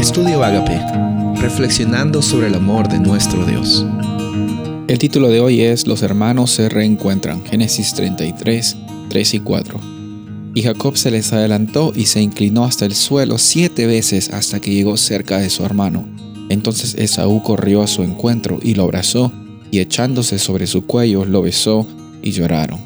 Estudio Agape, reflexionando sobre el amor de nuestro Dios. El título de hoy es Los hermanos se reencuentran, Génesis 33, 3 y 4. Y Jacob se les adelantó y se inclinó hasta el suelo siete veces hasta que llegó cerca de su hermano. Entonces Esaú corrió a su encuentro y lo abrazó, y echándose sobre su cuello lo besó y lloraron.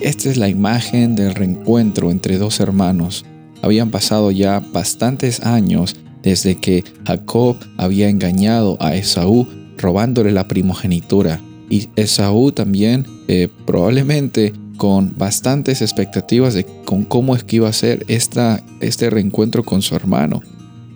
Esta es la imagen del reencuentro entre dos hermanos. Habían pasado ya bastantes años desde que Jacob había engañado a Esaú robándole la primogenitura. Y Esaú también eh, probablemente con bastantes expectativas de con cómo es que iba a ser esta, este reencuentro con su hermano.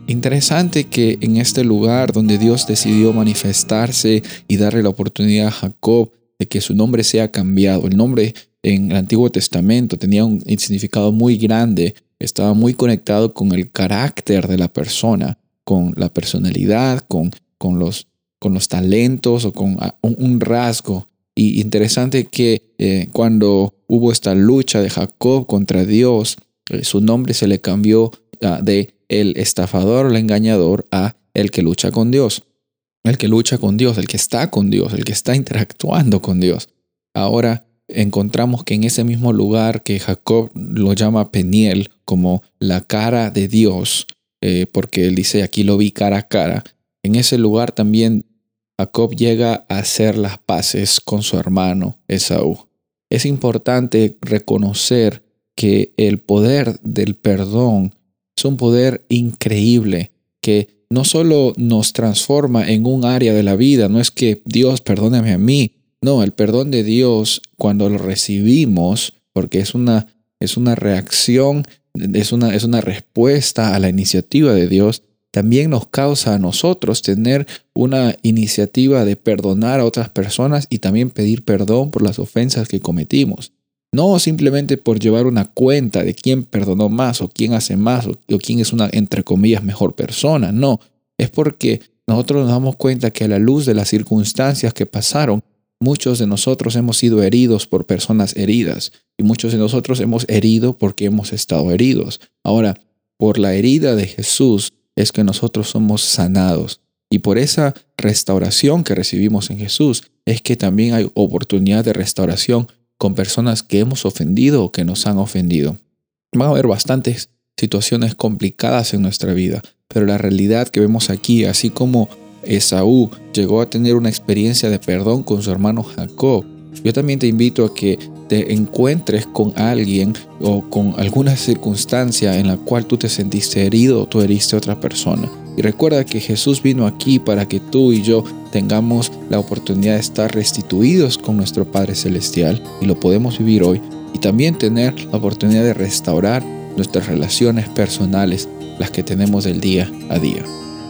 Interesante que en este lugar donde Dios decidió manifestarse y darle la oportunidad a Jacob de que su nombre sea cambiado, el nombre en el Antiguo Testamento tenía un significado muy grande, estaba muy conectado con el carácter de la persona, con la personalidad, con, con, los, con los talentos o con ah, un, rasgo. Y interesante que eh, cuando hubo esta lucha de Jacob contra Dios, eh, su nombre se le cambió ah, de el estafador el engañador a el que lucha con Dios. El que lucha con Dios, el que está con Dios, el que está interactuando con Dios. Ahora encontramos que en ese mismo lugar que Jacob lo llama Peniel como la cara de Dios, eh, porque él dice aquí lo vi cara a cara, en ese lugar también Jacob llega a hacer las paces con su hermano Esaú. Es importante reconocer que el poder del perdón es un poder increíble que no solo nos transforma en un área de la vida, no es que Dios perdóneme a mí, no, el perdón de Dios, cuando lo recibimos, porque es una, es una reacción, es una, es una respuesta a la iniciativa de Dios, también nos causa a nosotros tener una iniciativa de perdonar a otras personas y también pedir perdón por las ofensas que cometimos. No simplemente por llevar una cuenta de quién perdonó más o quién hace más o, o quién es una, entre comillas, mejor persona. No, es porque nosotros nos damos cuenta que a la luz de las circunstancias que pasaron, Muchos de nosotros hemos sido heridos por personas heridas y muchos de nosotros hemos herido porque hemos estado heridos. Ahora, por la herida de Jesús es que nosotros somos sanados y por esa restauración que recibimos en Jesús es que también hay oportunidad de restauración con personas que hemos ofendido o que nos han ofendido. Van a haber bastantes situaciones complicadas en nuestra vida, pero la realidad que vemos aquí, así como Esaú llegó a tener una experiencia de perdón con su hermano Jacob. Yo también te invito a que te encuentres con alguien o con alguna circunstancia en la cual tú te sentiste herido o tú heriste a otra persona. Y recuerda que Jesús vino aquí para que tú y yo tengamos la oportunidad de estar restituidos con nuestro Padre Celestial y lo podemos vivir hoy. Y también tener la oportunidad de restaurar nuestras relaciones personales, las que tenemos del día a día.